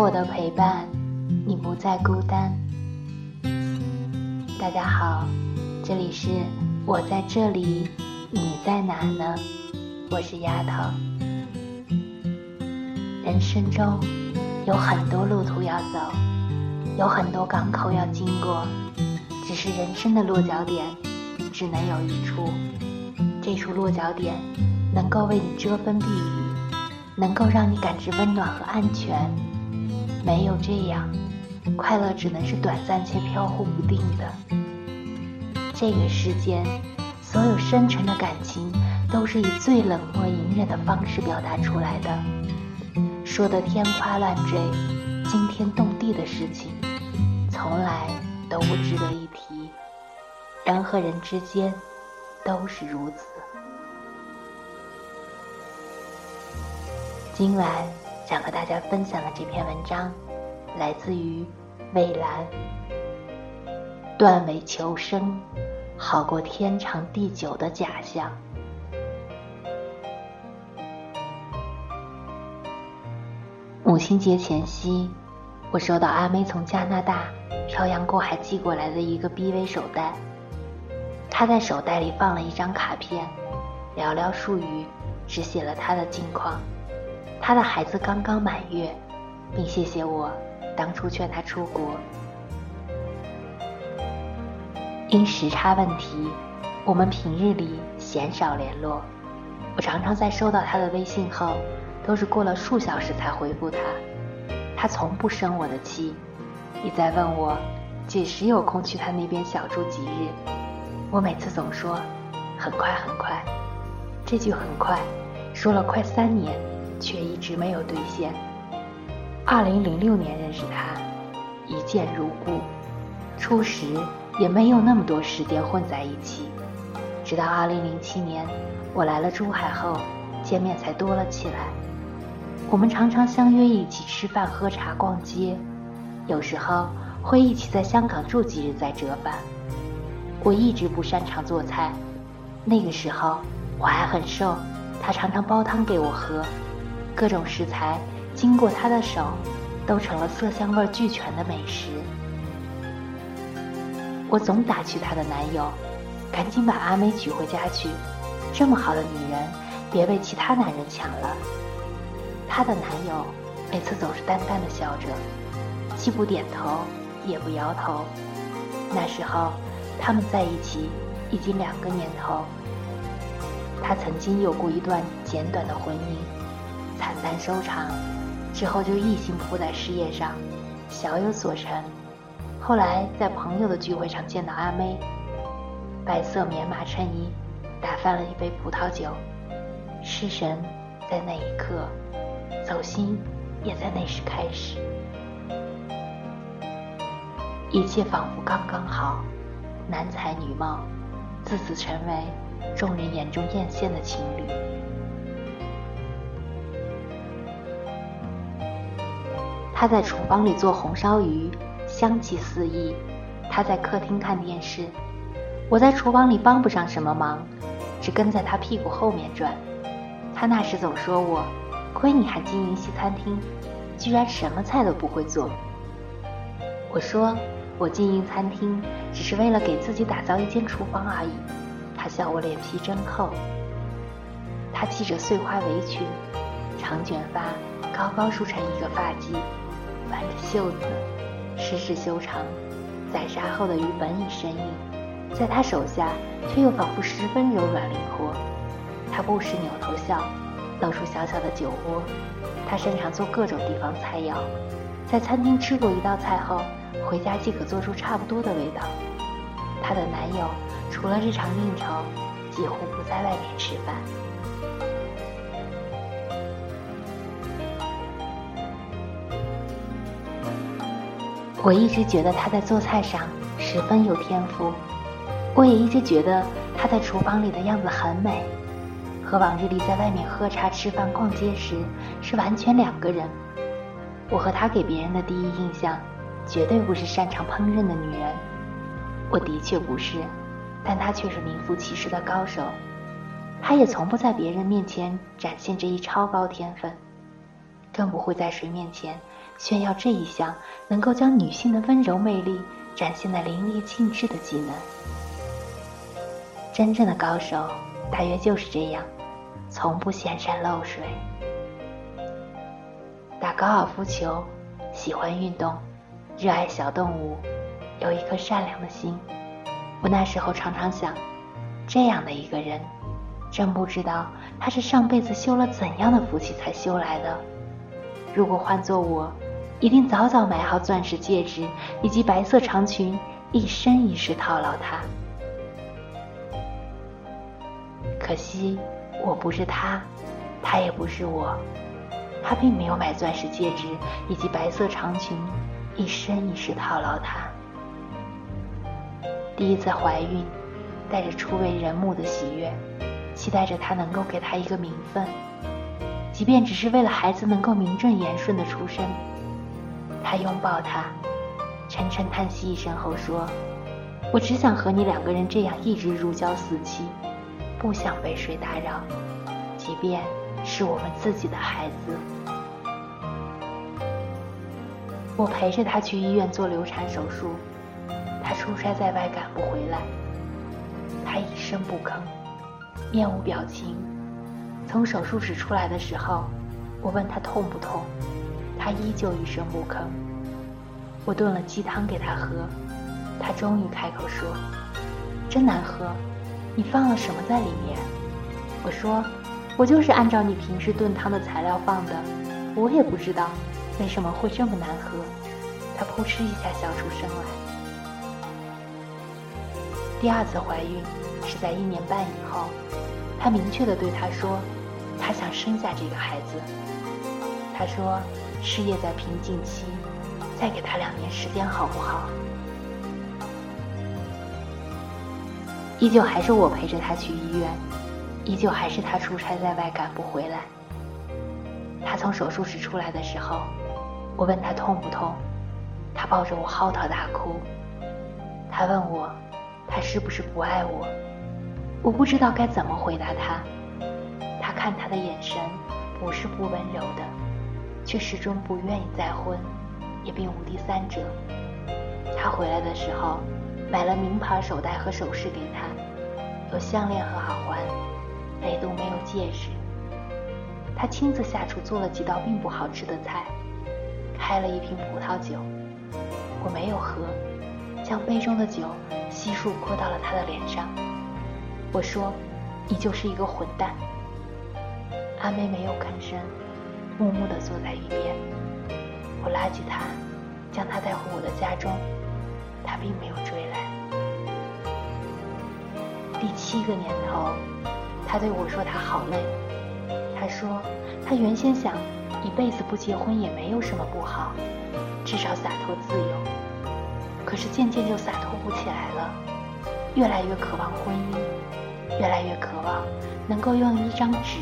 我的陪伴，你不再孤单。大家好，这里是我在这里，你在哪呢？我是丫头。人生中有很多路途要走，有很多港口要经过，只是人生的落脚点只能有一处，这处落脚点能够为你遮风避雨，能够让你感知温暖和安全。没有这样，快乐只能是短暂且飘忽不定的。这个世间，所有深沉的感情，都是以最冷漠隐忍的方式表达出来的。说的天花乱坠、惊天动地的事情，从来都不值得一提。人和人之间，都是如此。今晚。想和大家分享的这篇文章，来自于蔚蓝。断尾求生，好过天长地久的假象。母亲节前夕，我收到阿妹从加拿大漂洋过海寄过来的一个 BV 手袋。她在手袋里放了一张卡片，寥寥数语，只写了她的近况。他的孩子刚刚满月，并谢谢我当初劝他出国。因时差问题，我们平日里鲜少联络。我常常在收到他的微信后，都是过了数小时才回复他。他从不生我的气，一再问我几时有空去他那边小住几日。我每次总说很快很快，这句很快说了快三年。却一直没有兑现。二零零六年认识他，一见如故，初时也没有那么多时间混在一起。直到二零零七年，我来了珠海后，见面才多了起来。我们常常相约一起吃饭、喝茶、逛街，有时候会一起在香港住几日再折返。我一直不擅长做菜，那个时候我还很瘦，他常常煲汤给我喝。各种食材经过他的手，都成了色香味俱全的美食。我总打趣他的男友：“赶紧把阿美娶回家去，这么好的女人，别被其他男人抢了。”她的男友每次总是淡淡的笑着，既不点头，也不摇头。那时候，他们在一起已经两个年头。他曾经有过一段简短的婚姻。惨淡收场，之后就一心扑在事业上，小有所成。后来在朋友的聚会上见到阿妹，白色棉麻衬衣，打翻了一杯葡萄酒，失神在那一刻，走心也在那时开始，一切仿佛刚刚好，男才女貌，自此成为众人眼中艳羡的情侣。他在厨房里做红烧鱼，香气四溢；他在客厅看电视，我在厨房里帮不上什么忙，只跟在他屁股后面转。他那时总说我，亏你还经营西餐厅，居然什么菜都不会做。我说我经营餐厅只是为了给自己打造一间厨房而已。他笑我脸皮真厚。他系着碎花围裙，长卷发高高梳成一个发髻。挽着袖子，施施修长，宰杀后的鱼本已生硬，在他手下却又仿佛十分柔软灵活。他不时扭头笑，露出小小的酒窝。他擅长做各种地方菜肴，在餐厅吃过一道菜后，回家即可做出差不多的味道。她的男友除了日常应酬，几乎不在外面吃饭。我一直觉得他在做菜上十分有天赋，我也一直觉得他在厨房里的样子很美，和往日里在外面喝茶、吃饭、逛街时是完全两个人。我和他给别人的第一印象，绝对不是擅长烹饪的女人，我的确不是，但他却是名副其实的高手。他也从不在别人面前展现这一超高天分，更不会在谁面前。炫耀这一项能够将女性的温柔魅力展现的淋漓尽致的技能。真正的高手大约就是这样，从不显山露水。打高尔夫球，喜欢运动，热爱小动物，有一颗善良的心。我那时候常常想，这样的一个人，真不知道他是上辈子修了怎样的福气才修来的。如果换做我，一定早早买好钻石戒指以及白色长裙，一生一世套牢他。可惜我不是他，他也不是我。他并没有买钻石戒指以及白色长裙，一生一世套牢他。第一次怀孕，带着初为人母的喜悦，期待着他能够给他一个名分，即便只是为了孩子能够名正言顺的出生。他拥抱她，沉沉叹息一声后说：“我只想和你两个人这样一直如胶似漆，不想被谁打扰，即便是我们自己的孩子。”我陪着他去医院做流产手术。他出差在外赶不回来，他一声不吭，面无表情。从手术室出来的时候，我问他痛不痛，他依旧一声不吭。我炖了鸡汤给他喝，他终于开口说：“真难喝，你放了什么在里面？”我说：“我就是按照你平时炖汤的材料放的，我也不知道为什么会这么难喝。”他扑哧一下笑出声来。第二次怀孕是在一年半以后，他明确的对他说，他想生下这个孩子。他说事业在瓶颈期，再给他两年时间好不好？依旧还是我陪着他去医院，依旧还是他出差在外赶不回来。他从手术室出来的时候，我问他痛不痛，他抱着我嚎啕大哭。他问我。他是不是不爱我？我不知道该怎么回答他。他看他的眼神不是不温柔的，却始终不愿意再婚，也并无第三者。他回来的时候，买了名牌手袋和首饰给他，有项链和耳环，唯独没有戒指。他亲自下厨做了几道并不好吃的菜，开了一瓶葡萄酒，我没有喝，将杯中的酒。悉数泼到了他的脸上。我说：“你就是一个混蛋。”阿妹没有吭声，默默地坐在一边。我拉起他，将他带回我的家中。他并没有追来。第七个年头，他对我说：“他好累。”他说：“他原先想一辈子不结婚也没有什么不好，至少洒脱自由。”可是渐渐就洒脱不起来了，越来越渴望婚姻，越来越渴望能够用一张纸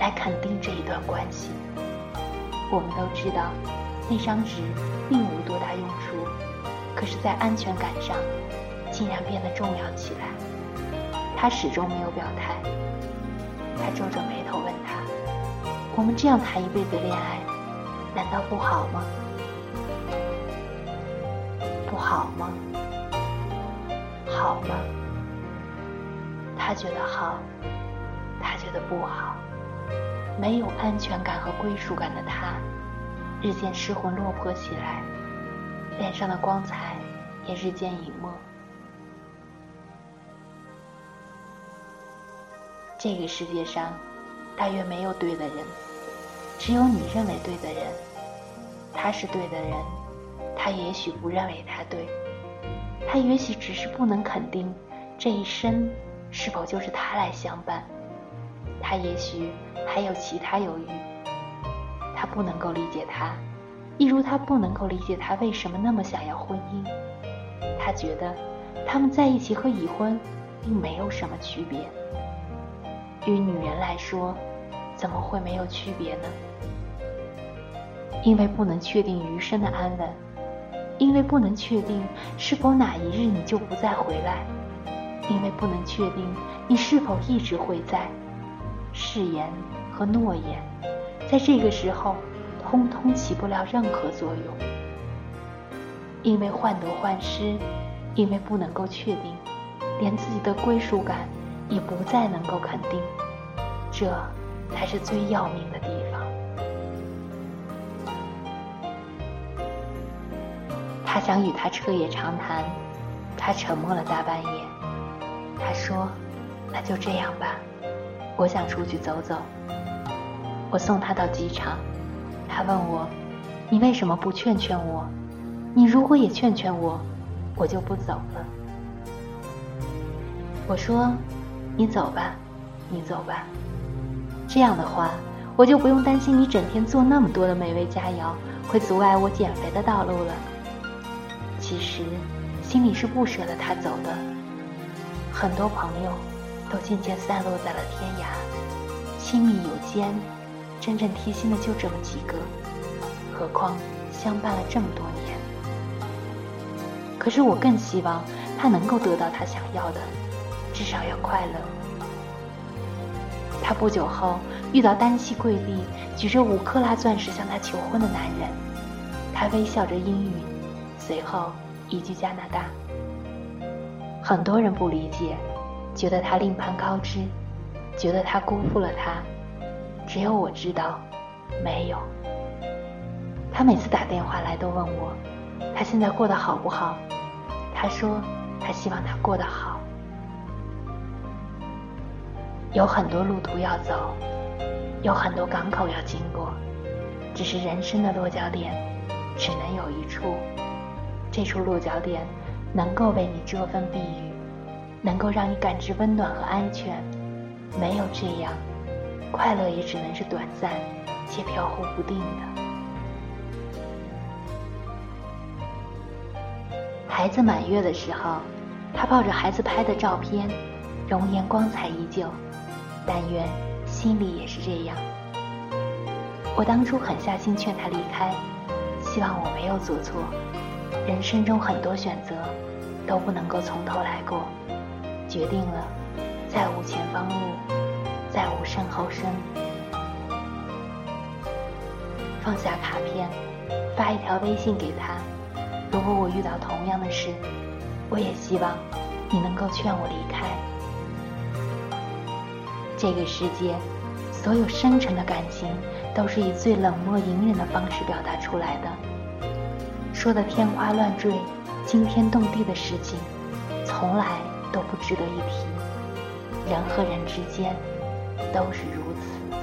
来肯定这一段关系。我们都知道，那张纸并无多大用处，可是，在安全感上，竟然变得重要起来。他始终没有表态。他皱着眉头问他：“我们这样谈一辈子恋爱，难道不好吗？”不好吗？好吗？他觉得好，他觉得不好。没有安全感和归属感的他，日渐失魂落魄起来，脸上的光彩也日渐隐没。这个世界上，大约没有对的人，只有你认为对的人，他是对的人。他也许不认为他对，他也许只是不能肯定这一生是否就是他来相伴，他也许还有其他犹豫。他不能够理解他，一如他不能够理解他为什么那么想要婚姻。他觉得他们在一起和已婚并没有什么区别。于女人来说，怎么会没有区别呢？因为不能确定余生的安稳。因为不能确定是否哪一日你就不再回来，因为不能确定你是否一直会在，誓言和诺言，在这个时候通通起不了任何作用。因为患得患失，因为不能够确定，连自己的归属感也不再能够肯定，这才是最要命的地方。他想与他彻夜长谈，他沉默了大半夜。他说：“那就这样吧，我想出去走走。”我送他到机场，他问我：“你为什么不劝劝我？你如果也劝劝我，我就不走了。”我说：“你走吧，你走吧。这样的话，我就不用担心你整天做那么多的美味佳肴会阻碍我减肥的道路了。”其实，心里是不舍得他走的。很多朋友都渐渐散落在了天涯，亲密有间。真正贴心的就这么几个，何况相伴了这么多年。可是我更希望他能够得到他想要的，至少要快乐。他不久后遇到单膝跪地、举着五克拉钻石向他求婚的男人，他微笑着应允，随后移居加拿大。很多人不理解，觉得他另攀高枝，觉得他辜负了他。只有我知道，没有。他每次打电话来都问我，他现在过得好不好？他说他希望他过得好。有很多路途要走，有很多港口要经过，只是人生的落脚点只能有一处。这处落脚点能够为你遮风避雨，能够让你感知温暖和安全。没有这样。快乐也只能是短暂且飘忽不定的。孩子满月的时候，他抱着孩子拍的照片，容颜光彩依旧。但愿心里也是这样。我当初狠下心劝他离开，希望我没有做错。人生中很多选择都不能够从头来过，决定了，再无前方路。再无身后身，放下卡片，发一条微信给他。如果我遇到同样的事，我也希望你能够劝我离开。这个世界，所有深沉的感情，都是以最冷漠隐忍的方式表达出来的。说的天花乱坠、惊天动地的事情，从来都不值得一提。人和人之间。都是如此。